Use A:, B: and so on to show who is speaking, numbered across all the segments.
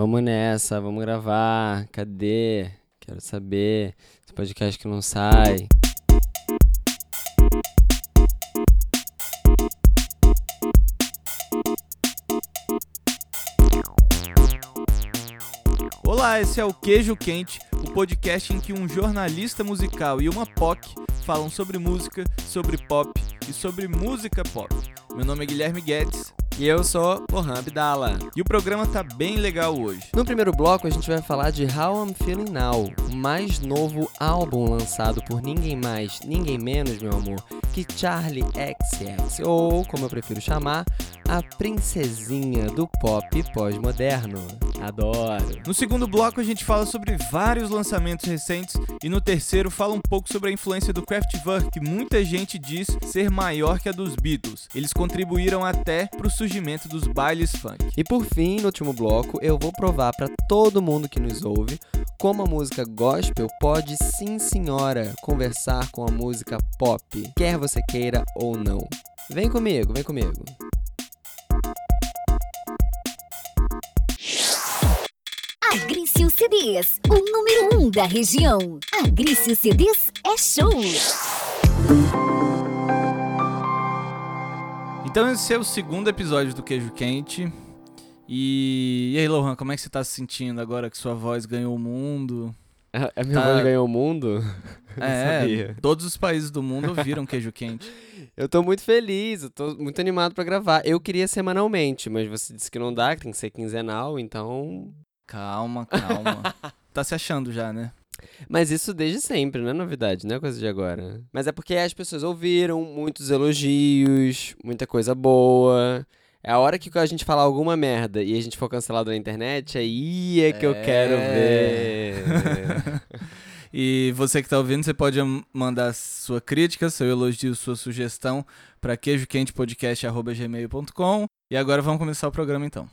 A: Vamos nessa, vamos gravar. Cadê? Quero saber. Esse podcast que não sai.
B: Olá, esse é o Queijo Quente, o podcast em que um jornalista musical e uma POC falam sobre música, sobre pop e sobre música pop. Meu nome é Guilherme Guedes
A: E eu sou Lohan Abdala.
B: e o programa tá bem legal hoje.
A: No primeiro bloco, a gente vai falar de How I'm Feeling Now, o mais novo álbum lançado por ninguém mais, ninguém menos, meu amor, que Charlie XX, ou como eu prefiro chamar, a princesinha do pop pós-moderno. Adoro.
B: No segundo bloco a gente fala sobre vários lançamentos recentes e no terceiro fala um pouco sobre a influência do Kraftwerk, que muita gente diz ser maior que a dos Beatles. Eles contribuíram até pro surgimento dos bailes funk.
A: E por fim, no último bloco, eu vou provar pra todo mundo que nos ouve como a música gospel pode, sim senhora, conversar com a música pop, quer você queira ou não. Vem comigo, vem comigo.
C: Agrício CDs, o número 1 um da região. Agrício CDs é show.
B: Então esse é o segundo episódio do Queijo Quente. E, e aí, Lohan, como é que você tá se sentindo agora que sua voz ganhou o mundo?
A: A minha
B: Tá.
A: voz ganhou o mundo?
B: É,
A: sabia.
B: todos os países do mundo ouviram Queijo Quente.
A: Eu tô muito feliz, eu tô muito animado pra gravar. Eu queria semanalmente, mas você disse que não dá, que tem que ser quinzenal, então.
B: Calma, calma. tá se achando já, né?
A: Mas isso desde sempre, não é novidade, não é coisa de agora. Mas é porque as pessoas ouviram muitos elogios, muita coisa boa. É a hora que a gente falar alguma merda e a gente for cancelado na internet, aí é que eu quero
B: É.
A: ver.
B: E você que tá ouvindo, você pode mandar sua crítica, seu elogio, sua sugestão para queijoquentepodcast.gmail.com. E agora vamos começar o programa então.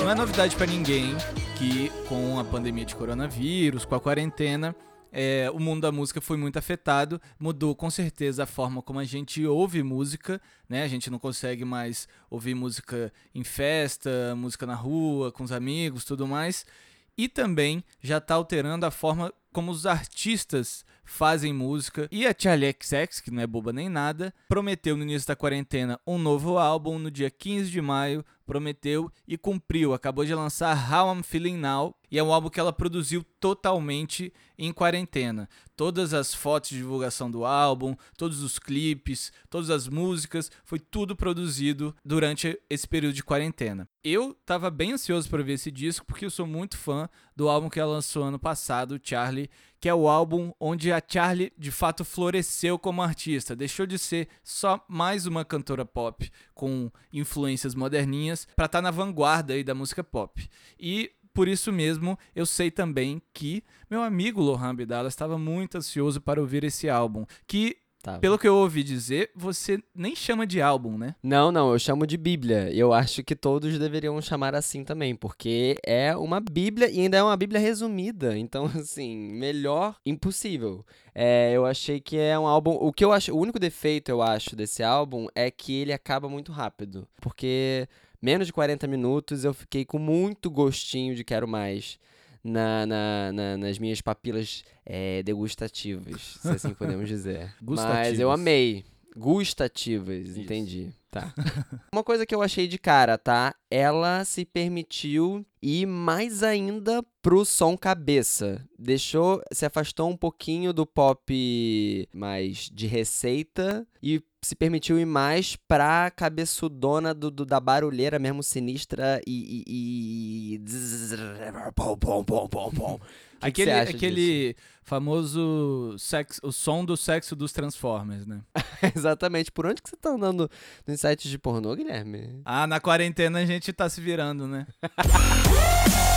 B: Não é novidade pra ninguém que com a pandemia de coronavírus, com a quarentena, é, o mundo da música foi muito afetado, mudou com certeza a forma como a gente ouve música, né? A gente não consegue mais ouvir música em festa, música na rua, com os amigos, tudo mais. E também já tá alterando a forma como os artistas fazem música. E a Charlie XX, que não é boba nem nada, prometeu no início da quarentena um novo álbum no dia 15 de maio, prometeu e cumpriu. Acabou de lançar How I'm Feeling Now, e é um álbum que ela produziu totalmente em quarentena. Todas as fotos de divulgação do álbum, todos os clipes, todas as músicas, foi tudo produzido durante esse período de quarentena. Eu tava bem ansioso para ver esse disco porque eu sou muito fã do álbum que ela lançou ano passado, Charlie, que é o álbum onde a Charlie de fato floresceu como artista, deixou de ser só mais uma cantora pop com influências moderninhas para estar na vanguarda aí da música pop. E por isso mesmo, eu sei também que meu amigo Lohan Abdala estava muito ansioso para ouvir esse álbum, que
A: Tá.
B: pelo que eu ouvi dizer, você nem chama de álbum, né?
A: Não, não, eu chamo de Bíblia. Eu acho que todos deveriam chamar assim também, porque é uma Bíblia e ainda é uma Bíblia resumida. Então, assim, melhor impossível. É, eu achei que é um álbum. O que eu acho. O único defeito, eu acho, desse álbum é que ele acaba muito rápido. Porque menos de 40 minutos eu fiquei com muito gostinho de quero mais. Na, na- na- nas minhas papilas é, degustativas, se assim podemos dizer. Mas eu amei. Gustativas, entendi. Tá. Uma coisa que eu achei de cara, tá? Ela se permitiu ir mais ainda pro som cabeça. Deixou, se afastou um pouquinho do pop mais de receita e se permitiu ir mais pra cabeçudona do, do- da barulheira mesmo sinistra e. e, e... Pom, pom, pom, pom, pom. Que que
B: aquele
A: acha
B: aquele famoso sexo, o som do sexo dos Transformers, né?
A: Exatamente. Por onde que você tá andando nos sites de pornô, Guilherme?
B: Ah, na quarentena a gente tá se virando, né?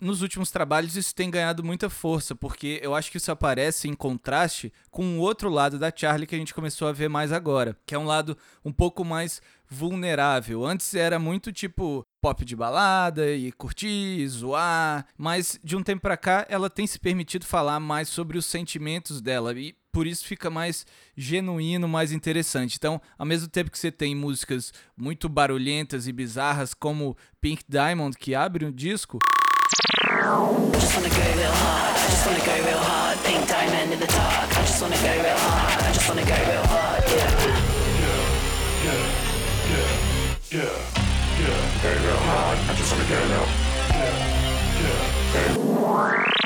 B: nos últimos trabalhos isso tem ganhado muita força, porque eu acho que isso aparece em contraste com o outro lado da Charlie que a gente começou a ver mais agora, que é um lado um pouco mais vulnerável. Antes era muito tipo pop de balada e curtir, zoar, mas de um tempo pra cá ela tem se permitido falar mais sobre os sentimentos dela e por isso fica mais genuíno, mais interessante. Então, ao mesmo tempo que você tem músicas muito barulhentas e bizarras como Pink Diamond que abre um disco, just wanna go real hard, I just wanna go real hard, pink diamond in the dark, I just wanna go real hard, I just wanna go real hard, yeah. Yeah, yeah, yeah, yeah, go real hard, I just wanna go real. Yeah, yeah, yeah.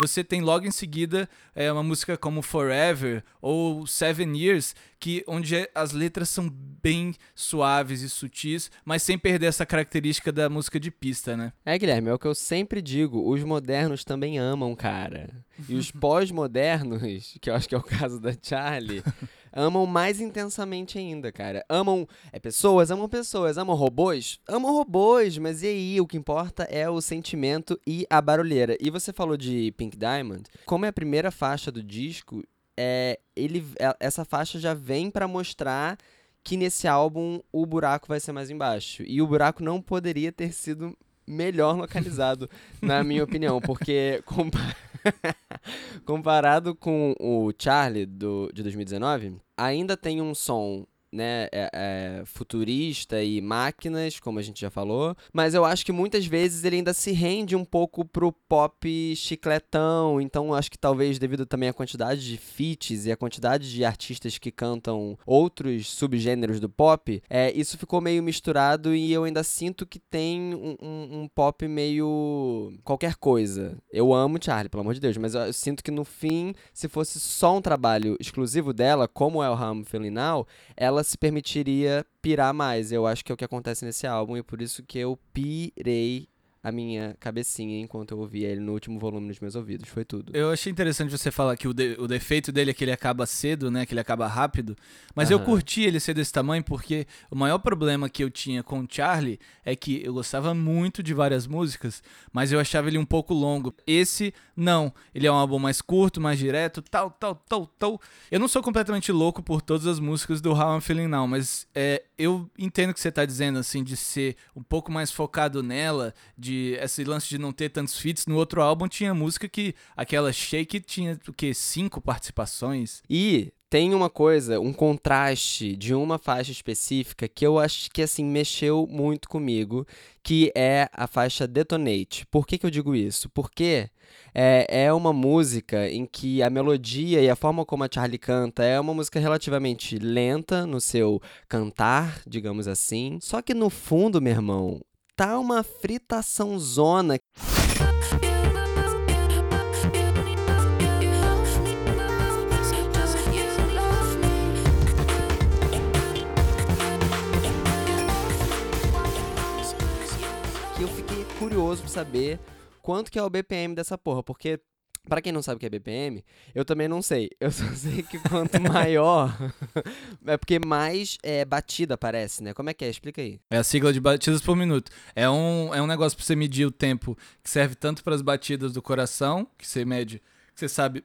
B: Você tem logo em seguida é, uma música como Forever ou Seven Years, que onde as letras são bem suaves e sutis, mas sem perder essa característica da música de pista, né?
A: É, Guilherme, é o que eu sempre digo, os modernos também amam, cara. E os pós-modernos, que eu acho que é o caso da Charlie, amam mais intensamente ainda, cara. Amam é, pessoas, amam pessoas, amam robôs, amam robôs, mas e aí? O que importa é o sentimento e a barulheira. E você falou de Pink Diamond, como é a primeira faixa do disco, é, ele, é, essa faixa já vem para mostrar que nesse álbum o buraco vai ser mais embaixo. E o buraco não poderia ter sido melhor localizado, na minha opinião, porque comparado com o Charlie do, de 2019, ainda tem um som né, é, é, futurista e máquinas, como a gente já falou, mas eu acho que muitas vezes ele ainda se rende um pouco pro pop chicletão, então acho que talvez devido também à quantidade de feats e a quantidade de artistas que cantam outros subgêneros do pop, é, isso ficou meio misturado e eu ainda sinto que tem um, um, um pop meio qualquer coisa. Eu amo Charlie, pelo amor de Deus, mas eu, eu sinto que no fim, se fosse só um trabalho exclusivo dela, como é o Ram Feeling Now, ela se permitiria pirar mais. Eu acho que é o que acontece nesse álbum e por isso que eu pirei a minha cabecinha enquanto eu ouvia ele no último volume nos meus ouvidos. Foi tudo.
B: Eu achei interessante você falar que o, de, o defeito dele é que ele acaba cedo, né? Que ele acaba rápido. Mas eu curti ele ser desse tamanho porque o maior problema que eu tinha com o Charlie é que eu gostava muito de várias músicas, mas eu achava ele um pouco longo. Esse, não. Ele é um álbum mais curto, mais direto, tal, tal, tal, tal. Eu não sou completamente louco por todas as músicas do How I'm Feeling Now, mas é, eu entendo o que você tá dizendo, assim, de ser um pouco mais focado nela, de de esse lance de não ter tantos feats. No outro álbum tinha música que aquela Shake tinha o que cinco participações.
A: E tem uma coisa, um contraste de uma faixa específica que eu acho que assim mexeu muito comigo, que é a faixa Detonate. Por que, que eu digo isso? Porque é, é uma música em que a melodia e a forma como a Charlie canta é uma música relativamente lenta no seu cantar, digamos assim. Só que no fundo, meu irmão, tá uma fritação zona. Que eu fiquei curioso pra saber quanto que é o BPM dessa porra, porque para quem não sabe o que é BPM, eu também não sei. Eu só sei que quanto maior. é porque mais é, batida aparece, né? Como é que é? Explica aí.
B: É a sigla de batidas por minuto. É um, é um negócio pra você medir o tempo que serve tanto para as batidas do coração, que você mede, que você sabe.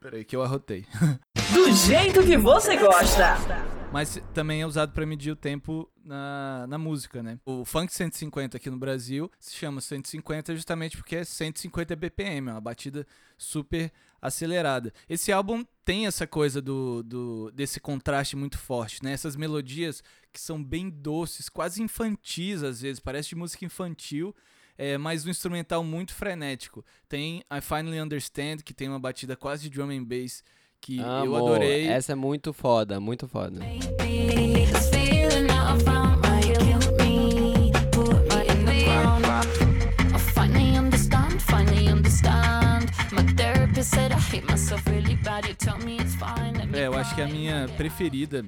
B: Peraí, que eu arrotei.
D: Do jeito que você gosta!
B: Mas também é usado para medir o tempo na, na música, né? O Funk 150 aqui no Brasil se chama 150 justamente porque é 150 BPM, é uma batida super acelerada. Esse álbum tem essa coisa do, do desse contraste muito forte, né? Essas melodias que são bem doces, quase infantis às vezes, parece de música infantil, é, mas um instrumental muito frenético. Tem I Finally Understand, que tem uma batida quase de drum and bass que Amor, eu adorei.
A: Essa é muito foda, muito foda.
B: É, eu acho que é a minha preferida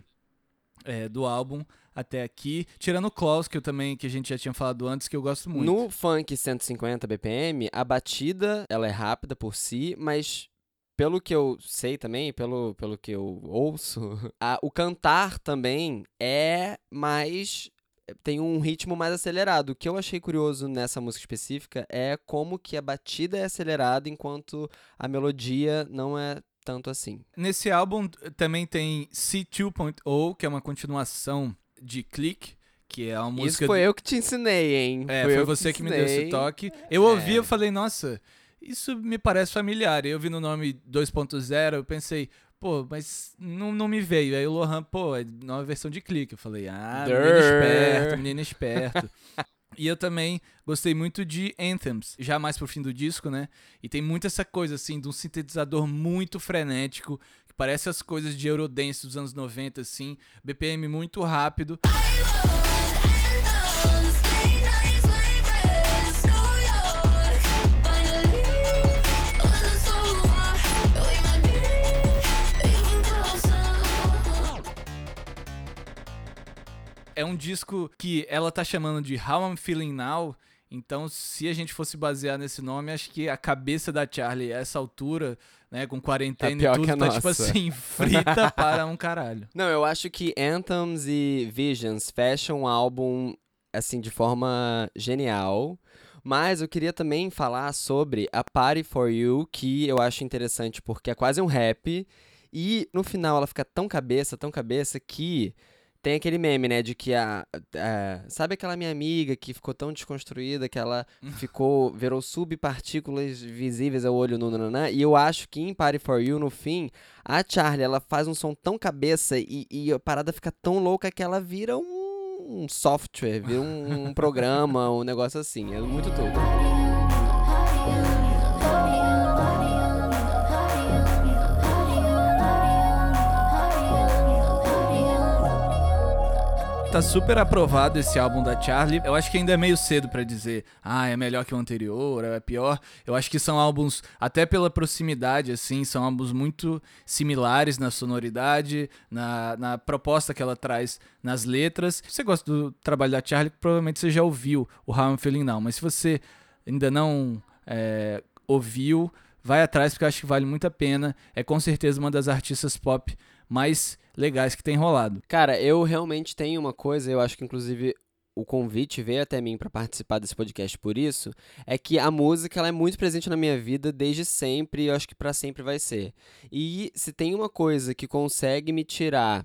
B: é, do álbum até aqui, tirando o Klaus, que eu também que a gente já tinha falado antes, que eu gosto muito.
A: No funk 150 BPM, a batida, ela é rápida por si, mas pelo que eu sei também, pelo, pelo que eu ouço, a, o cantar também é mais tem um ritmo mais acelerado. O que eu achei curioso nessa música específica é como que a batida é acelerada enquanto a melodia não é tanto assim.
B: Nesse álbum também tem C2.0, que é uma continuação de Click, que é uma música.
A: Isso foi eu que te ensinei, hein?
B: É, foi,
A: eu
B: você
A: te
B: que me deu esse toque. Eu ouvi,
A: É.
B: eu falei, nossa, isso me parece familiar. Eu vi no nome 2.0, eu pensei, pô, mas não, não me veio. Aí o Lohan, pô, é nova versão de clique. Eu falei, ah, menino esperto, menino esperto. E eu também gostei muito de Anthems, já mais pro fim do disco, né? E tem muito essa coisa, assim, de um sintetizador muito frenético, que parece as coisas de Eurodance dos anos 90, assim, BPM muito rápido. É um disco que ela tá chamando de How I'm Feeling Now. Então, se a gente fosse basear nesse nome, acho que a cabeça da Charlie a essa altura, né, com quarentena
A: Tá
B: e tudo, tá tipo
A: nossa.
B: assim, frita para um caralho.
A: Não, eu acho que Anthems e Visions fecham o álbum assim de forma genial. Mas eu queria também falar sobre a Party for You, que eu acho interessante porque é quase um rap. E no final ela fica tão cabeça, tão cabeça, que tem aquele meme, né? De que a. a- sabe aquela minha amiga que ficou tão desconstruída que ela ficou. virou subpartículas visíveis ao olho no nananã. E eu acho que em Party for You, no fim, a Charlie, ela faz um som tão cabeça e, e a parada fica tão louca que ela vira um, um software, vira um, um programa, um negócio assim. É muito tudo.
B: Tá super aprovado esse álbum da Charlie. Eu acho que ainda é meio cedo pra dizer, ah, é melhor que o anterior, é pior. Eu acho que são álbuns, até pela proximidade, assim, são álbuns muito similares na sonoridade, na, na proposta que ela traz nas letras. Se você gosta do trabalho da Charlie, provavelmente você já ouviu o How I'm Feeling Now, mas se você ainda não é, ouviu, vai atrás porque eu acho que vale muito a pena. É com certeza uma das artistas pop mais legais que tem rolado.
A: Cara, eu realmente tenho uma coisa, eu acho que inclusive o convite veio até mim pra participar desse podcast por isso, é que a música ela é muito presente na minha vida desde sempre e eu acho que pra sempre vai ser. E se tem uma coisa que consegue me tirar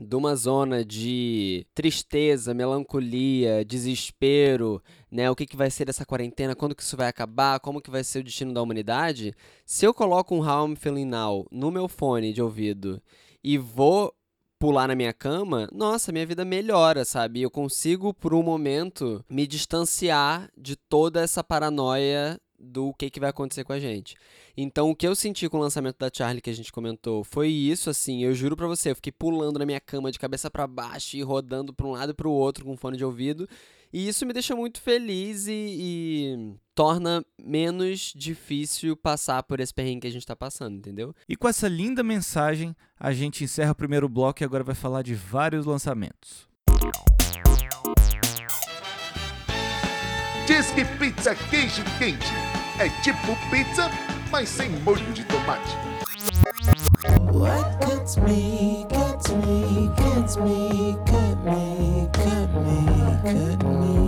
A: de uma zona de tristeza, melancolia, desespero, né? O que, que vai ser dessa quarentena? Quando que isso vai acabar? Como que vai ser o destino da humanidade? Se eu coloco um How I'm Feeling Now no meu fone de ouvido e vou pular na minha cama, nossa, minha vida melhora, sabe? Eu consigo, por um momento, me distanciar de toda essa paranoia do que, que vai acontecer com a gente. Então, o que eu senti com o lançamento da Charlie que a gente comentou foi isso, assim, eu juro pra você, eu fiquei pulando na minha cama de cabeça pra baixo e rodando pra um lado e pro outro com fone de ouvido. E isso me deixa muito feliz e, e torna menos difícil passar por esse perrengue que a gente tá passando, entendeu?
B: E com essa linda mensagem, a gente encerra o primeiro bloco e agora vai falar de vários lançamentos.
E: Disque Pizza Queijo Quente. É tipo pizza, mas sem molho de tomate.
F: What gets me, gets me, gets me, cut me, cut me, cut me.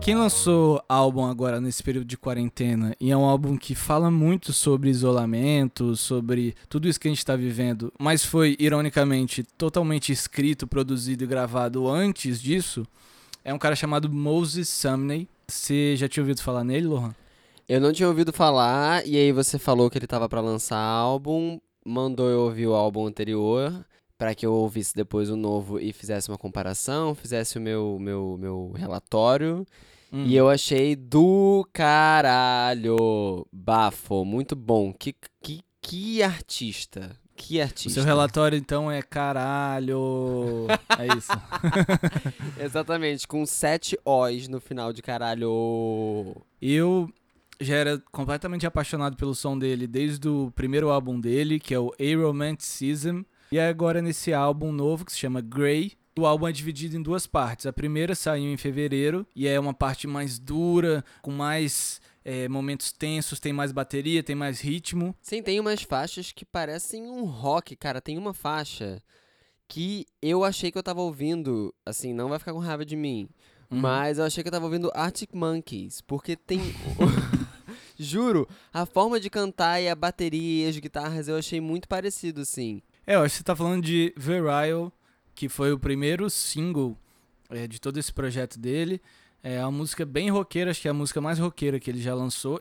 B: Quem lançou álbum agora nesse período de quarentena e é um álbum que fala muito sobre isolamento, sobre tudo isso que a gente está vivendo, mas foi, ironicamente, totalmente escrito, produzido e gravado antes disso, é um cara chamado Moses Sumney. Você já tinha ouvido falar nele, Lohan?
A: Eu não tinha ouvido falar, e aí você falou que ele tava pra lançar álbum, mandou eu ouvir o álbum anterior, pra que eu ouvisse depois o novo e fizesse uma comparação, fizesse o meu, meu, meu relatório.
B: Hum.
A: E eu achei do caralho. Bafo, muito bom. Que, que, que artista. Que
B: O
A: artista.
B: seu relatório, então, é caralho. É isso.
A: Exatamente, com sete O's no final de caralho.
B: Eu já era completamente apaixonado pelo som dele desde o primeiro álbum dele, que é o Aromanticism. E agora nesse álbum novo que se chama Grey. O álbum é dividido em duas partes. A primeira saiu em fevereiro e é uma parte mais dura, com mais é, momentos tensos, tem mais bateria, tem mais ritmo.
A: Sim, tem umas faixas que parecem um rock, cara. Tem uma faixa que eu achei que eu tava ouvindo, assim, não vai ficar com raiva de mim,
B: Uhum.
A: mas eu achei que eu tava ouvindo Arctic Monkeys, porque tem. Juro, a forma de cantar e a bateria e as guitarras eu achei muito parecido, assim.
B: É, eu acho que você tá falando de Virile, que foi o primeiro single é, de todo esse projeto dele. É uma música bem roqueira, acho que é a música mais roqueira que ele já lançou.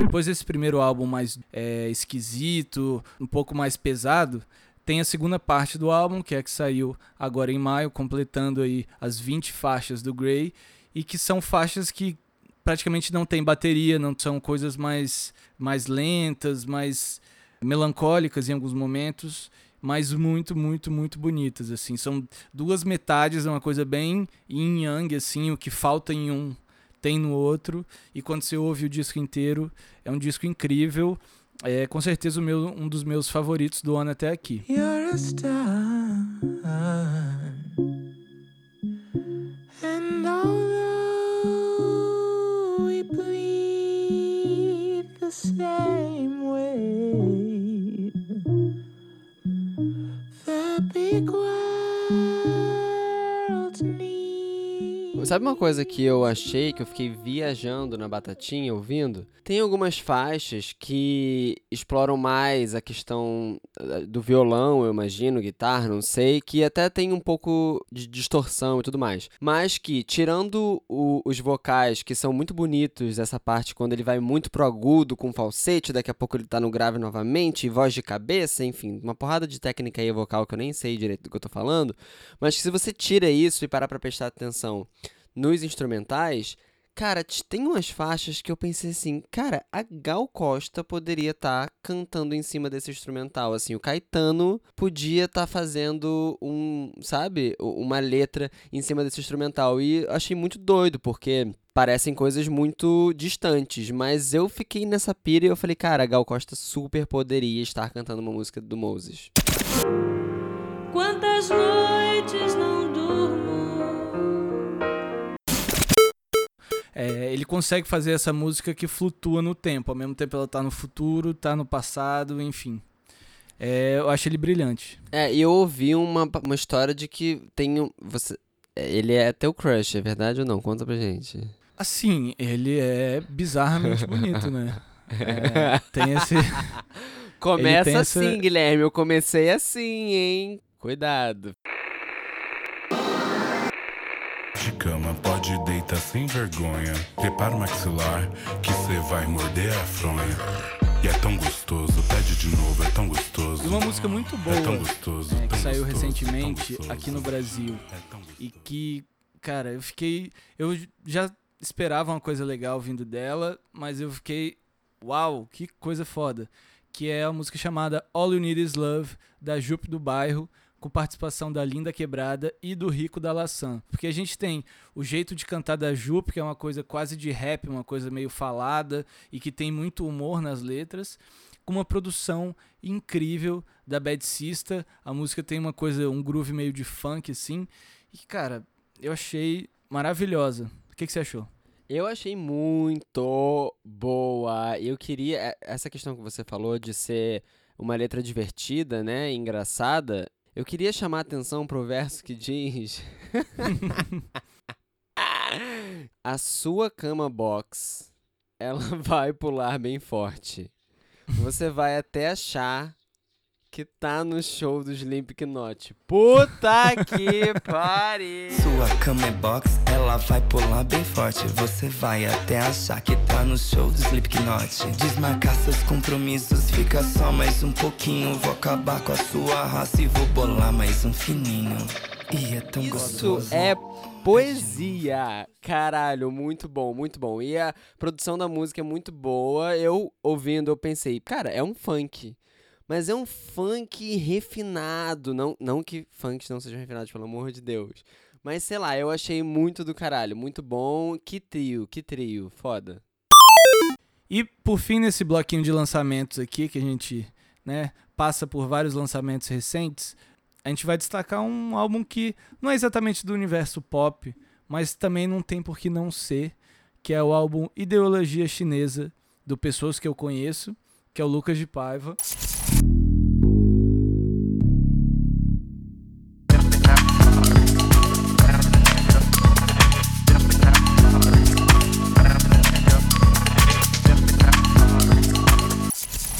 B: Depois desse primeiro álbum mais é, esquisito, um pouco mais pesado, tem a segunda parte do álbum, que é a que saiu agora em maio, completando aí as 20 faixas do Grey, e que são faixas que praticamente não tem bateria, não são coisas mais, mais lentas, mais melancólicas em alguns momentos, mas muito, muito, muito bonitas, assim. São duas metades, é uma coisa bem yin yang, assim, o que falta em um tem no outro, e quando você ouve o disco inteiro, é um disco incrível. É com certeza o meu, um dos meus favoritos do ano até aqui.
F: You're a star. And although same way. the big one.
A: Sabe uma coisa que eu achei, que eu fiquei viajando na batatinha ouvindo? Tem algumas faixas que exploram mais a questão eh, do violão, eu imagino, guitarra, não sei, que até tem um pouco de distorção e tudo mais. Mas que, tirando o- os vocais, que são muito bonitos, essa parte quando ele vai muito pro agudo com falsete, daqui a pouco ele tá no grave novamente, voz de cabeça, enfim, uma porrada de técnica aí vocal que eu nem sei direito do que eu tô falando. Mas que se você tira isso e parar pra prestar atenção nos instrumentais, cara, tem umas faixas que eu pensei assim, cara, a Gal Costa poderia estar cantando em cima desse instrumental, assim, o Caetano podia estar fazendo um, sabe, uma letra em cima desse instrumental e achei muito doido, porque parecem coisas muito distantes, mas eu fiquei nessa pira e eu falei, cara, a Gal Costa super poderia estar cantando uma música do Moses.
G: Quantas noites
B: É, ele consegue fazer essa música que flutua no tempo, ao mesmo tempo ela tá no futuro, tá no passado, enfim. É, eu acho ele brilhante.
A: É, e eu ouvi uma, uma história de que tem um, você, é, ele é teu crush, é verdade ou não? Conta pra gente.
B: Assim, ele é bizarramente bonito, né? É, tem esse.
A: Começa
B: tem essa-
A: assim, Guilherme, eu comecei assim, hein? Cuidado.
H: De cama, pode deitar sem vergonha. Prepara o maxilar, que cê vai morder a fronha. E é tão gostoso, pede de novo, é tão gostoso.
B: Uma música muito boa
H: É tão gostoso,
B: é, que
H: tão
B: saiu
H: gostoso,
B: recentemente
H: tão gostoso.
B: aqui no Brasil.
H: É.
B: E que, cara, eu fiquei. Eu já esperava uma coisa legal vindo dela, mas eu fiquei. Uau, que coisa foda. Que é a música chamada All You Need Is Love, da Jupe do Bairro, com participação da Linda Quebrada e do Rico da Laçã. Porque a gente tem o jeito de cantar da Jupe, que é uma coisa quase de rap, uma coisa meio falada e que tem muito humor nas letras, com uma produção incrível da Bad Sista. A música tem uma coisa, um groove meio de funk assim. E cara, eu achei maravilhosa. O que, que você achou?
A: Eu achei muito boa. Eu queria. é, Essa questão que você falou de ser uma letra divertida, né? Engraçada. Eu queria chamar a atenção pro verso que diz. a sua cama box, ela vai pular bem forte. Você vai até achar que tá no show do Slipknot. Puta que pariu!
I: Sua cama é box, ela vai pular bem forte. Você vai até achar que tá no show do Slipknot. Desmarcar seus compromissos, fica só mais um pouquinho. Vou acabar com a sua raça e vou bolar mais um fininho. E é tão
A: Isso
I: gostoso.
A: é poesia. Caralho, muito bom, muito bom. E a produção da música é muito boa. Eu ouvindo, eu pensei, cara, é um funk. Mas é um funk refinado. Não, não que funks não sejam refinados, pelo amor de Deus. Mas sei lá, eu achei muito do caralho. Muito bom. Que trio, que trio. Foda.
B: E por fim, nesse bloquinho de lançamentos aqui, que a gente né, passa por vários lançamentos recentes, a gente vai destacar um álbum que não é exatamente do universo pop, mas também não tem por que não ser, que é o álbum Ideologia Chinesa, do Pessoas que eu conheço, que é o Lucas de Paiva.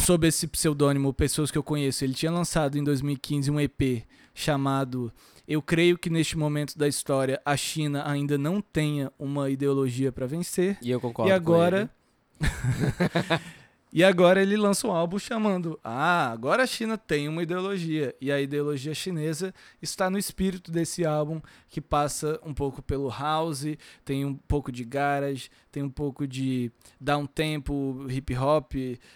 B: Sob esse pseudônimo Pessoas que eu conheço. Ele tinha lançado em 2015 um EP chamado Eu creio que neste momento da história a China ainda não tenha uma ideologia para vencer.
A: E eu concordo
B: E agora E agora ele lança um álbum chamando Ah, agora a China tem uma ideologia. E a ideologia chinesa está no espírito desse álbum, que passa um pouco pelo house, tem um pouco de garage, tem um pouco de dar um tempo, hip hop.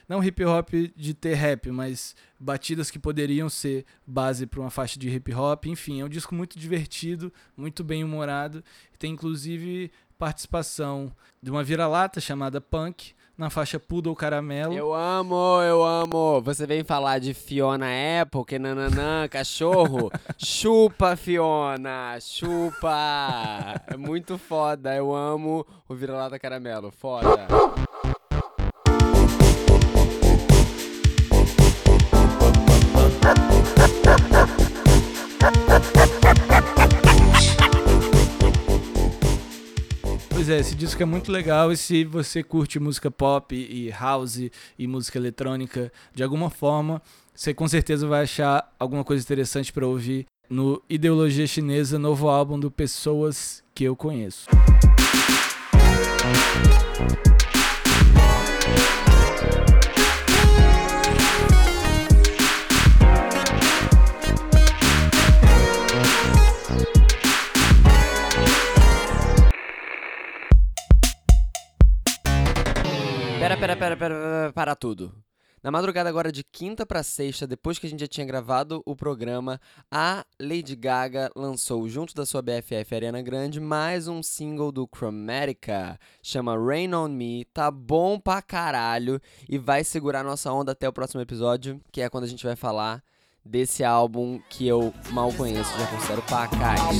B: Não hip hop de ter rap, mas batidas que poderiam ser base para uma faixa de hip hop. Enfim, é um disco muito divertido, muito bem humorado. Tem inclusive participação de uma vira-lata chamada Punk na faixa Poodle Caramelo.
A: Eu amo, eu amo. Você vem falar de Fiona Apple, que nananã, cachorro. chupa, Fiona, chupa. É muito foda. Eu amo o Vira-Lata Caramelo. Foda.
B: Pois é, esse disco é muito legal e se você curte música pop e house e música eletrônica de alguma forma, você com certeza vai achar alguma coisa interessante para ouvir no Ideologia Chinesa, novo álbum do Pessoas que eu conheço.
A: Pera, pera, pera, pera, para tudo. Na madrugada agora de quinta pra sexta, depois que a gente já tinha gravado o programa, a Lady Gaga lançou junto da sua BFF Ariana Grande mais um single do Chromatica, chama Rain on Me, tá bom pra caralho e vai segurar nossa onda até o próximo episódio, que é quando a gente vai falar desse álbum que eu mal conheço, já considero pacate.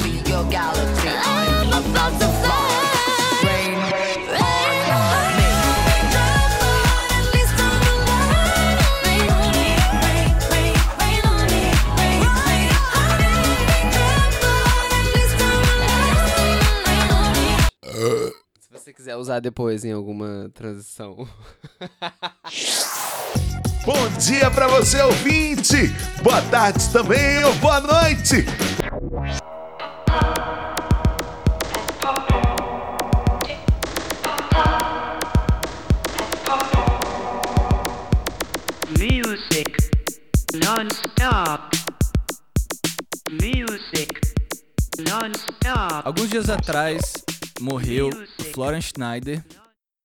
A: Você quiser usar depois em alguma transição.
E: Bom dia pra você, ouvinte! Boa tarde também, ou boa noite!
J: Music non-stop. Music non-stop.
B: Alguns dias atrás morreu Florian Schneider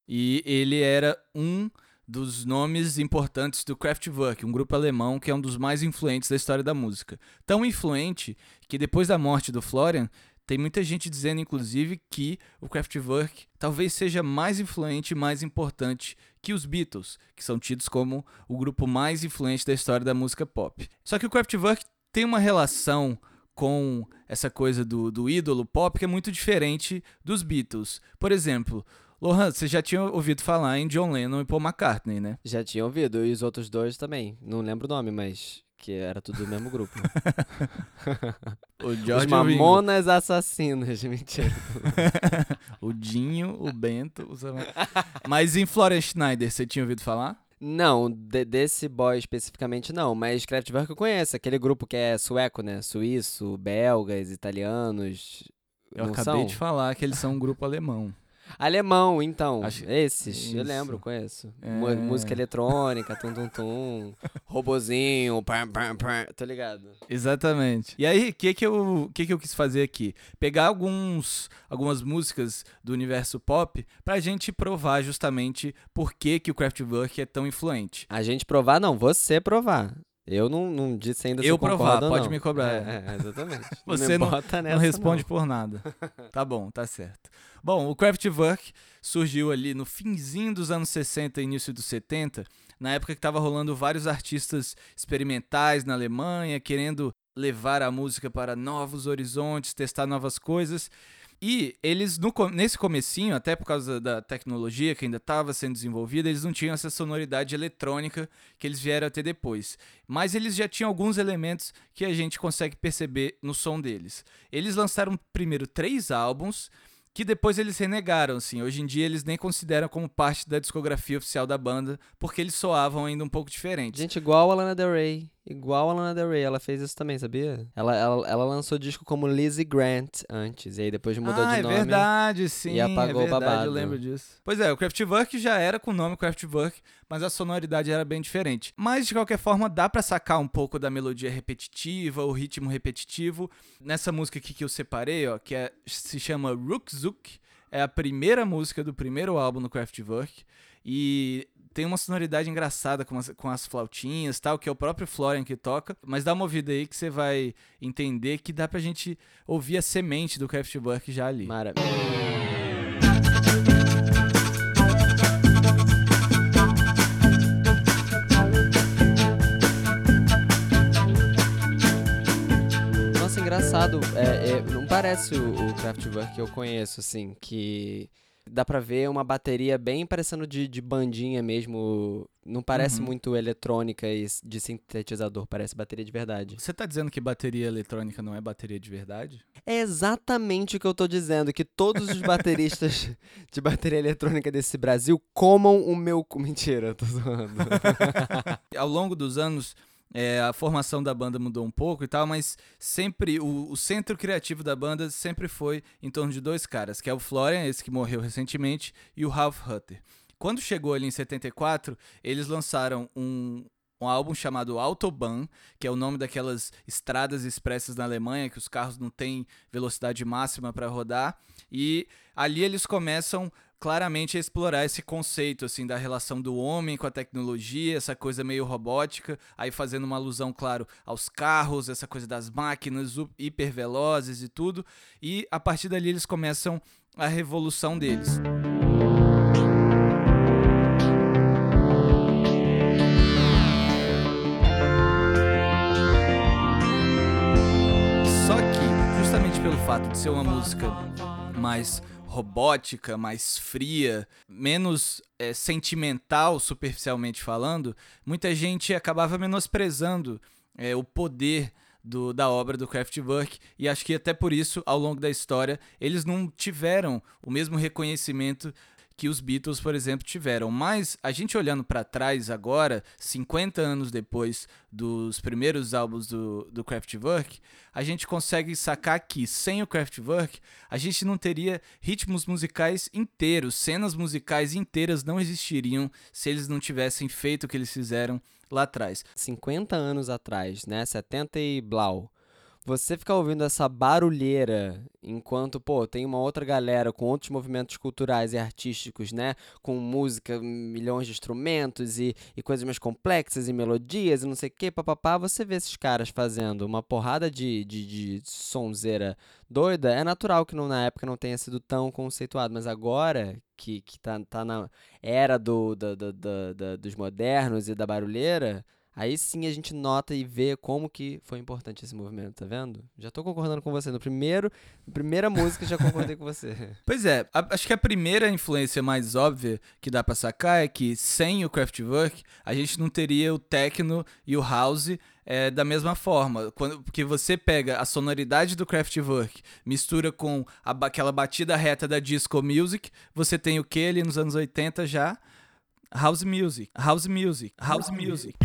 B: e ele era um dos nomes importantes do Kraftwerk, um grupo alemão que é um dos mais influentes da história da música. Tão influente que depois da morte do Florian, tem muita gente dizendo, inclusive, que o Kraftwerk talvez seja mais influente e mais importante que os Beatles, que são tidos como o grupo mais influente da história da música pop. Só que o Kraftwerk tem uma relação com essa coisa do, do ídolo pop que é muito diferente dos Beatles. Por exemplo, Lohan, você já tinha ouvido falar em John Lennon e Paul McCartney, né?
A: Já tinha ouvido, e os outros dois também. Não lembro o nome, mas que era tudo do mesmo grupo.
B: O
A: Os
B: George.
A: Mamonas Assassinos, mentira.
B: o Dinho, o Bento, o. Mas em Florian Schneider, você tinha ouvido falar?
A: Não, de- desse boy especificamente não, mas Kraftwerk eu conheço, aquele grupo que é sueco, né? Suíço, belgas, italianos.
B: Eu acabei
A: são?
B: de falar que eles são um grupo alemão.
A: Alemão, então.
B: Acho-
A: Esses, eu
B: Isso.
A: lembro, conheço.
B: É.
A: Música eletrônica, tum tum tum, robozinho, pam pam pam, tô ligado.
B: Exatamente. E aí, o que que eu, que que eu quis fazer aqui? Pegar alguns, algumas músicas do universo pop pra gente provar justamente por que, que o Kraftwerk é tão influente.
A: A gente provar, não, você provar. Eu não, não disse ainda se
B: Eu
A: eu
B: provar,
A: concordo
B: pode
A: não.
B: me cobrar.
A: É, é, exatamente.
B: Você não, não
A: nessa,
B: responde
A: não.
B: por nada. Tá bom, tá certo. Bom, o Kraftwerk surgiu ali no finzinho dos anos 60 e início dos 70, na época que tava rolando vários artistas experimentais na Alemanha, querendo levar a música para novos horizontes, testar novas coisas. E eles, no nesse comecinho, até por causa da tecnologia que ainda estava sendo desenvolvida, eles não tinham essa sonoridade eletrônica que eles vieram a ter depois. Mas eles já tinham alguns elementos que a gente consegue perceber no som deles. Eles lançaram primeiro três álbuns, que depois eles renegaram, assim. Hoje em dia eles nem consideram como parte da discografia oficial da banda, porque eles soavam ainda um pouco diferentes.
A: Gente, igual a Lana Del Rey. Igual a Lana Del Rey, ela fez isso também, sabia? Ela, ela, ela lançou disco como Lizzie Grant antes, e aí depois mudou
B: ah,
A: de
B: é
A: nome.
B: verdade, sim.
A: e apagou
B: é
A: o
B: verdade,
A: babado.
B: Eu lembro disso. Pois é, o Kraftwerk já era com o nome Kraftwerk, mas a sonoridade era bem diferente. Mas de qualquer forma, dá pra sacar um pouco da melodia repetitiva, o ritmo repetitivo. Nessa música aqui que eu separei, ó, que é, se chama Rukzuk, é a primeira música do primeiro álbum no Kraftwerk e tem uma sonoridade engraçada com as, com as flautinhas tal, que é o próprio Florian que toca, mas dá uma ouvida aí que você vai entender que dá pra gente ouvir a semente do Kraftwerk já ali.
A: Maravilha. Engraçado. É, é, não parece o, o Kraftwerk que eu conheço, assim, que dá pra ver uma bateria bem parecendo de, de bandinha mesmo. Não parece
B: Uhum.
A: muito eletrônica e de sintetizador, parece bateria de verdade.
B: Você tá dizendo que bateria eletrônica não é bateria de verdade?
A: É exatamente o que eu tô dizendo, que todos os bateristas de bateria eletrônica desse Brasil comam o meu... Mentira, tô zoando.
B: Ao longo dos anos, é, a formação da banda mudou um pouco e tal, mas sempre o, o centro criativo da banda sempre foi em torno de dois caras, que é o Florian, esse que morreu recentemente, e o Ralph Hutter. Quando chegou ali em 74, eles lançaram um, um álbum chamado Autobahn, que é o nome daquelas estradas expressas na Alemanha, que os carros não têm velocidade máxima para rodar, e ali eles começam claramente a explorar esse conceito assim da relação do homem com a tecnologia, essa coisa meio robótica, aí fazendo uma alusão, claro, aos carros, essa coisa das máquinas hipervelozes e tudo, e a partir dali eles começam a revolução deles. Só que, justamente pelo fato de ser uma música mais robótica, mais fria, menos eh, sentimental, superficialmente falando, muita gente acabava menosprezando eh, o poder do- da obra do Kraftwerk e acho que até por isso, ao longo da história, eles não tiveram o mesmo reconhecimento que os Beatles, por exemplo, tiveram. Mas a gente olhando pra trás agora, 50 anos depois dos primeiros álbuns do, do Kraftwerk, a gente consegue sacar que sem o Kraftwerk, a gente não teria ritmos musicais inteiros, cenas musicais inteiras não existiriam se eles não tivessem feito o que eles fizeram lá atrás.
A: 50 anos atrás, né? 70 e blau. Você ficar ouvindo essa barulheira enquanto, pô, tem uma outra galera com outros movimentos culturais e artísticos, né? Com música, milhões de instrumentos e, e coisas mais complexas e melodias e não sei o que, papapá. Você vê esses caras fazendo uma porrada de, de, de sonzeira doida. É natural que não, na época não tenha sido tão conceituado, mas agora que, que tá, tá na era do, da- da- da- dos modernos e da barulheira. Aí sim a gente nota e vê como que foi importante esse movimento, tá vendo? Já tô concordando com você. No primeiro, primeira música já concordei com você.
B: Pois é, a- acho que a primeira influência mais óbvia que dá pra sacar é que sem o Kraftwerk, a gente não teria o techno e o house é, da mesma forma. Quando, porque você pega a sonoridade do Kraftwerk, mistura com a aquela batida reta da disco music, você tem o que ali nos anos 80 já? House music, house music, house music.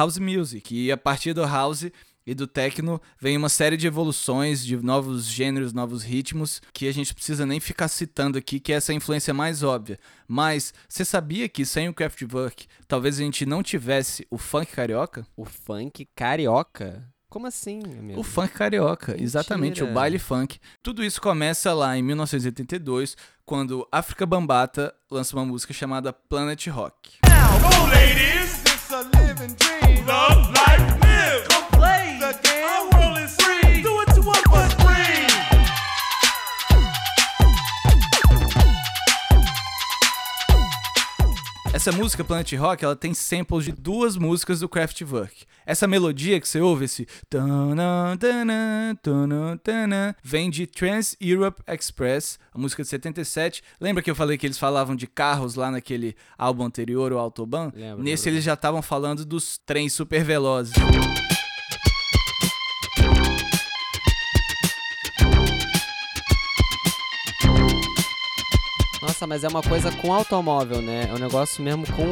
B: House Music. E a partir do House e do Techno vem uma série de evoluções, de novos gêneros, novos ritmos, que a gente precisa nem ficar citando aqui, que é essa influência mais óbvia. Mas você sabia que sem o Kraftwerk, talvez a gente não tivesse o funk carioca?
A: O funk carioca? Como assim, amigo?
B: O funk carioca, exatamente, o
A: Mentira.
B: baile funk. Tudo isso começa lá em 1982, quando África Bambata lança uma música chamada Planet Rock.
K: Go, ladies. It's a living dream. Love, life,
B: Essa música Planet Rock, ela tem samples de duas músicas do Kraftwerk. Essa melodia que você ouve, esse vem de Trans Europe Express, a música de 77. Lembra que eu falei que eles falavam de carros lá naquele álbum anterior, o Autobahn?
A: Lembro,
B: Nesse
A: lembro.
B: eles já estavam falando dos trens super velozes.
A: Nossa, mas é uma coisa com automóvel, né? É um negócio mesmo com.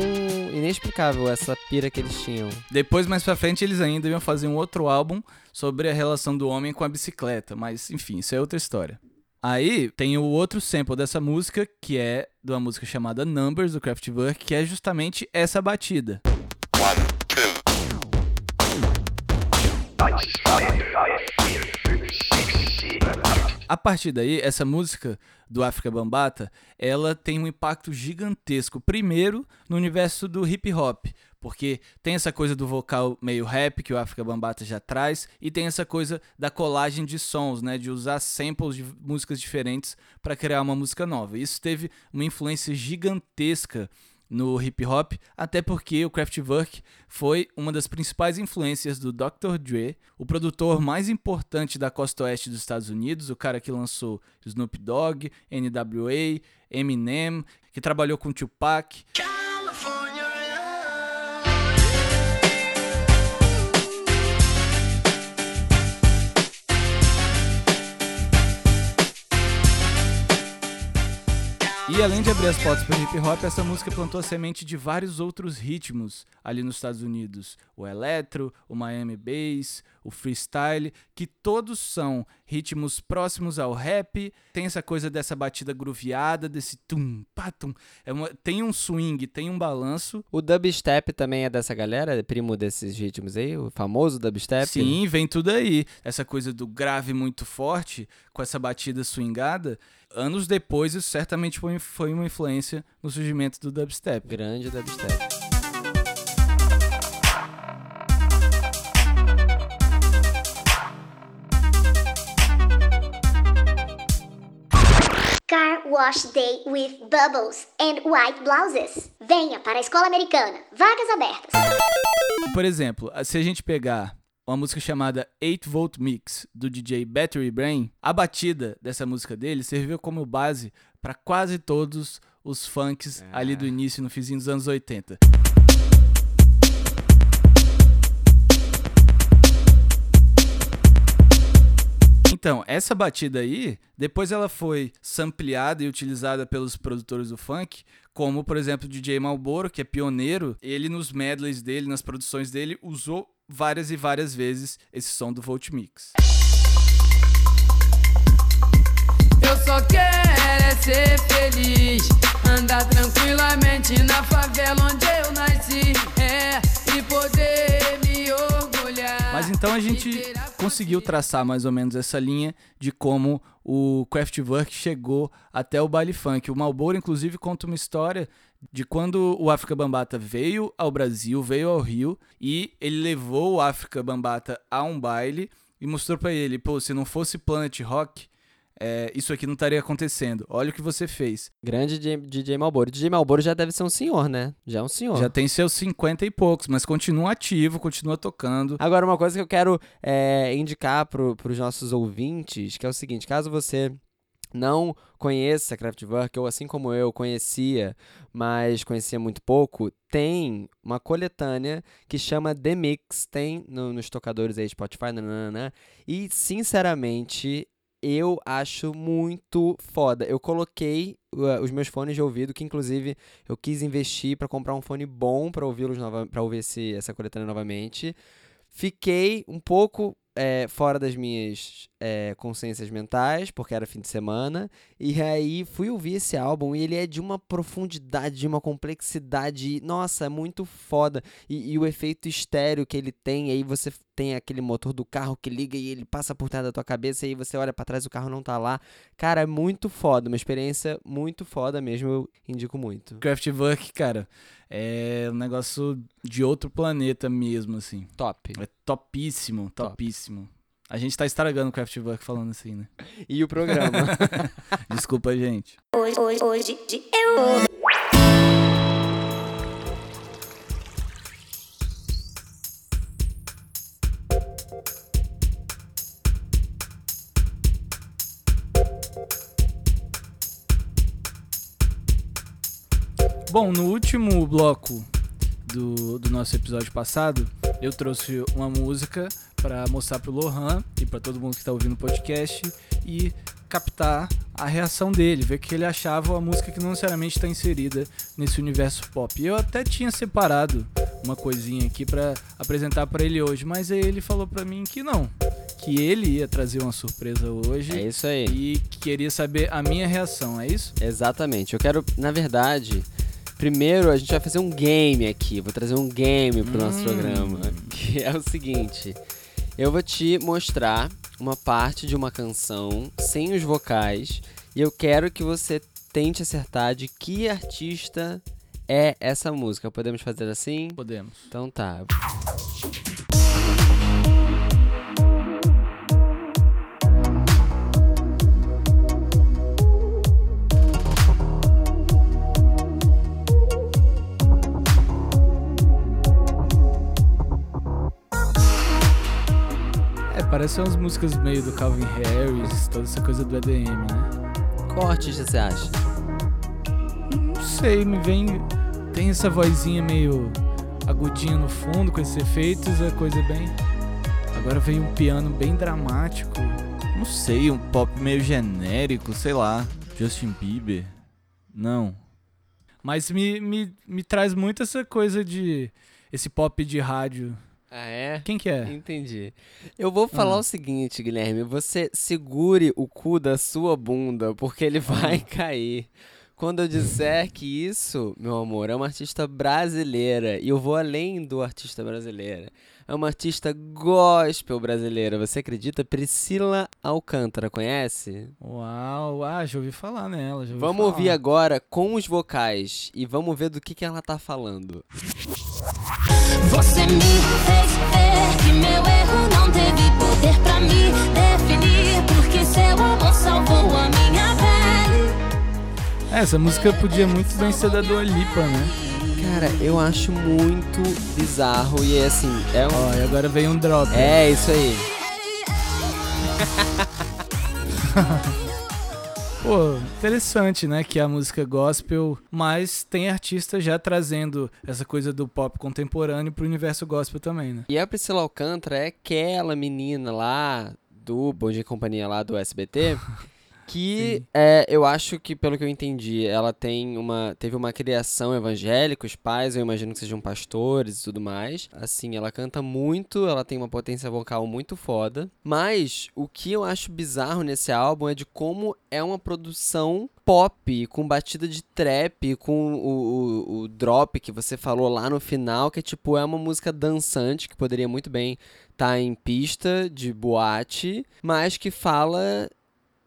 A: inexplicável essa pira que eles tinham.
B: Depois, mais pra frente, eles ainda iam fazer um outro álbum sobre a relação do homem com a bicicleta. Mas, enfim, isso é outra história. Aí tem o outro sample dessa música, que é de uma música chamada Numbers, do Kraftwerk, que é justamente essa batida. A partir daí, essa música do África Bambata, ela tem um impacto gigantesco. Primeiro, no universo do hip hop, porque tem essa coisa do vocal meio rap que o África Bambata já traz, e tem essa coisa da colagem de sons, né, de usar samples de músicas diferentes para criar uma música nova. Isso teve uma influência gigantesca no hip hop, até porque o Kraftwerk foi uma das principais influências do Dr. Dre, o produtor mais importante da costa oeste dos Estados Unidos, o cara que lançou Snoop Dogg, NWA, Eminem, que trabalhou com Tupac. E além de abrir as portas para hip hop, essa música plantou a semente de vários outros ritmos ali nos Estados Unidos. O electro, o Miami bass, o freestyle, que todos são ritmos próximos ao rap. Tem essa coisa dessa batida grooveada, desse tum, patum. É uma, tem um swing, tem um balanço.
A: O dubstep também é dessa galera? É primo desses ritmos aí? O famoso dubstep?
B: Sim, vem tudo aí. Essa coisa do grave muito forte, com essa batida swingada. Anos depois, isso certamente foi, foi uma influência no surgimento do dubstep.
A: Grande dubstep.
K: Car Wash Day with Bubbles and White Blouses. Venha para a escola americana. Vagas abertas.
B: Por exemplo, se a gente pegar uma música chamada 8 Volt Mix do DJ Battery Brain, a batida dessa música dele serviu como base para quase todos os funks ali do início no finzinho dos anos 80. Então, essa batida aí, depois ela foi sampleada e utilizada pelos produtores do funk, como, por exemplo, o DJ Malboro, que é pioneiro, ele nos medleys dele, nas produções dele, usou várias e várias vezes esse som do Volt Mix.
L: Eu só quero é ser feliz, andar tranquilamente na favela onde eu nasci, é, e poder me orgulhar.
B: Mas então a gente conseguiu traçar mais ou menos essa linha de como o Kraftwerk chegou até o baile funk. O Malboro, inclusive, conta uma história de quando o África Bambata veio ao Brasil, veio ao Rio, e ele levou o África Bambata a um baile e mostrou pra ele, pô, se não fosse Planet Rock, é, isso aqui não estaria acontecendo. Olha o que você fez.
A: Grande DJ, Malboro. DJ Malboro já deve ser um senhor, né? Já é um senhor.
B: Já tem seus 50 e poucos, mas continua ativo, continua tocando.
A: Agora, uma coisa que eu quero é, indicar pro, pros nossos ouvintes, que é o seguinte, caso você não conheça Kraftwerk, ou assim como eu conhecia, mas conhecia muito pouco, tem uma coletânea que chama The Mix, tem no- nos tocadores aí, Spotify, nananana, e sinceramente eu acho muito foda. Eu coloquei uh, os meus fones de ouvido, que inclusive eu quis investir para comprar um fone bom para ouvi-los para ouvir esse, essa coletânea novamente. Fiquei um pouco é, fora das minhas é, consciências mentais, porque era fim de semana, e aí fui ouvir esse álbum e ele é de uma profundidade, de uma complexidade, nossa, é muito foda. E, e o efeito estéreo que ele tem, aí você tem aquele motor do carro que liga e ele passa por trás da tua cabeça, e aí você olha pra trás o carro não tá lá. Cara, é muito foda, uma experiência muito foda mesmo, eu indico muito.
B: Kraftwerk, cara, é um negócio de outro planeta mesmo, assim.
A: Top.
B: É topíssimo, topíssimo. A gente tá estragando o Craft Buck falando assim, né?
A: E o programa.
B: Desculpa, gente.
K: Hoje, hoje, hoje eu.
B: Bom, no último bloco do, do nosso episódio passado, eu trouxe uma música para mostrar pro Lohan e para todo mundo que tá ouvindo o podcast e captar a reação dele, ver o que ele achava a música que não necessariamente está inserida nesse universo pop. E eu até tinha separado uma coisinha aqui para apresentar para ele hoje, mas aí ele falou para mim que não, que ele ia trazer uma surpresa hoje.
A: É isso aí.
B: E queria saber a minha reação, é isso?
A: Exatamente. Eu quero, na verdade, primeiro a gente vai fazer um game aqui. Vou trazer um game pro nosso
B: Hum.
A: programa, que é o seguinte. Eu vou te mostrar uma parte de uma canção sem os vocais e eu quero que você tente acertar de que artista é essa música. Podemos fazer assim?
B: Podemos.
A: Então tá.
B: Parece umas músicas meio do Calvin Harris, toda essa coisa do EDM, né?
A: Qual artista você acha?
B: Não sei, me vem. Tem essa vozinha meio agudinha no fundo com esses efeitos, é coisa bem. Agora veio um piano bem dramático.
M: Não sei, um pop meio genérico, sei lá. Justin Bieber. Não.
B: Mas me, me, me traz muito essa coisa de. esse pop de rádio.
A: Ah, é?
B: Quem que é?
A: Entendi. Eu vou falar
B: Ah.
A: o seguinte, Guilherme. Você segure o cu da sua bunda, porque ele vai cair. Quando eu disser que isso, meu amor, é uma artista brasileira, e eu vou além do artista brasileira, é uma artista gospel brasileira. Você acredita? Priscila Alcântara, conhece?
B: Uau, ah, já ouvi falar nela. Já ouvi
A: Vamos
B: falar.
A: ouvir agora com os vocais e vamos ver do que, que ela tá falando.
N: Você me fez ver que meu erro não teve poder pra me definir. Porque seu amor salvou a minha pele.
B: Essa música podia muito bem ser da Dua Lipa, né?
A: Cara, eu acho muito bizarro e é assim, é um.
B: Ó, e agora veio um drop.
A: É, isso aí.
B: Pô, interessante, né? Que a música gospel, mas tem artistas já trazendo essa coisa do pop contemporâneo pro universo gospel também, né?
A: E a Priscila Alcântara é aquela menina lá do Bom Dia e Companhia lá do SBT. Que é, eu acho que, pelo que eu entendi, ela tem uma. teve uma criação evangélica, os pais, eu imagino que sejam pastores e tudo mais. Assim, ela canta muito, ela tem uma potência vocal muito foda. Mas o que eu acho bizarro nesse álbum é de como é uma produção pop, com batida de trap, com o, o, o drop que você falou lá no final, que é tipo, é uma música dançante, que poderia muito bem estar em pista de boate, mas que fala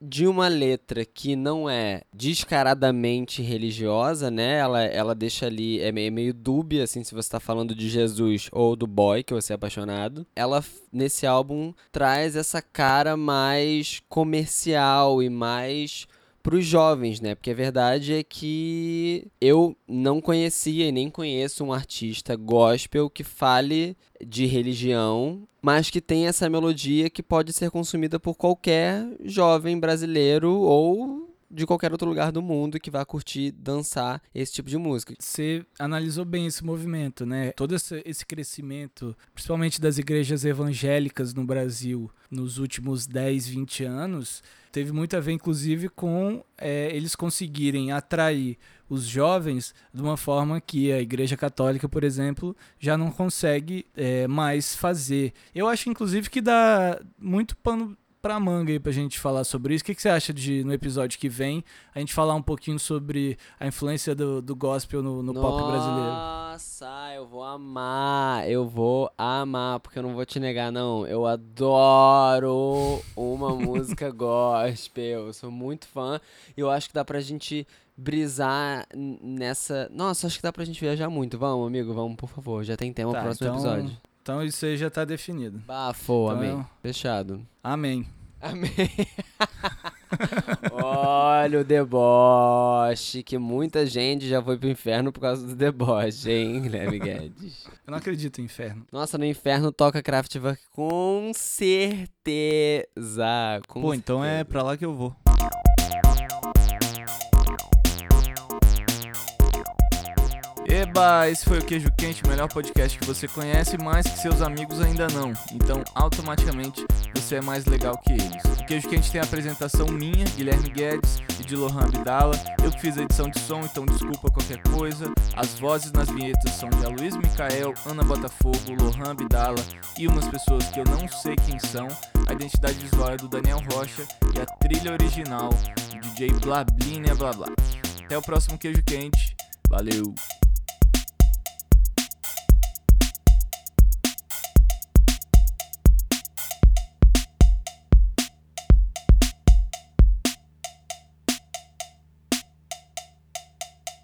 A: de uma letra que não é descaradamente religiosa, né? Ela, ela deixa ali, é meio, meio dúbia, assim, se você tá falando de Jesus ou do boy, que você é apaixonado. Ela, nesse álbum, traz essa cara mais comercial e mais pros jovens, né? Porque a verdade é que eu não conhecia e nem conheço um artista gospel que fale de religião, mas que tem essa melodia que pode ser consumida por qualquer jovem brasileiro ou de qualquer outro lugar do mundo que vá curtir dançar esse tipo de música.
B: Você analisou bem esse movimento, né? Todo esse, crescimento, principalmente das igrejas evangélicas no Brasil nos últimos 10, 20 anos, teve muito a ver, inclusive, com é, eles conseguirem atrair os jovens de uma forma que a Igreja Católica, por exemplo, já não consegue é, mais fazer. Eu acho, inclusive, que dá muito pano pra manga aí pra gente falar sobre isso. O que, que você acha de, no episódio que vem, a gente falar um pouquinho sobre a influência do, do gospel no, no pop brasileiro?
A: Nossa, eu vou amar, eu vou amar, porque eu não vou te negar, não. Eu adoro uma música gospel, eu sou muito fã. E eu acho que dá pra gente brisar nessa. Nossa, acho que dá pra gente viajar muito. Vamos, amigo, vamos, por favor. Já tem tema
B: Tá,
A: pro próximo
B: então-
A: episódio.
B: Então isso aí já tá definido.
A: Bafo,
B: Então
A: amém.
B: eu-
A: Fechado.
B: Amém.
A: Amém. Olha o deboche, que muita gente já foi pro inferno por causa do deboche, hein, Guilherme Guedes?
B: Eu não acredito em inferno.
A: Nossa, no inferno toca Kraftwerk com certeza. Com
M: Pô, então é
A: certeza.
M: pra lá que eu vou.
B: Eba, esse foi o Queijo Quente, o melhor podcast que você conhece, mas que seus amigos ainda não. Então, automaticamente, você é mais legal que eles. O Queijo Quente tem a apresentação minha, Guilherme Guedes, e de Lohan Abdala. Eu que fiz a edição de som, então desculpa qualquer coisa. As vozes nas vinhetas são de Aloysio Micael, Ana Botafogo, Lohan Abdala e umas pessoas que eu não sei quem são. A identidade visual é do Daniel Rocha e a trilha original do DJ Blablinha Blá Blá. Até o próximo Queijo Quente. Valeu!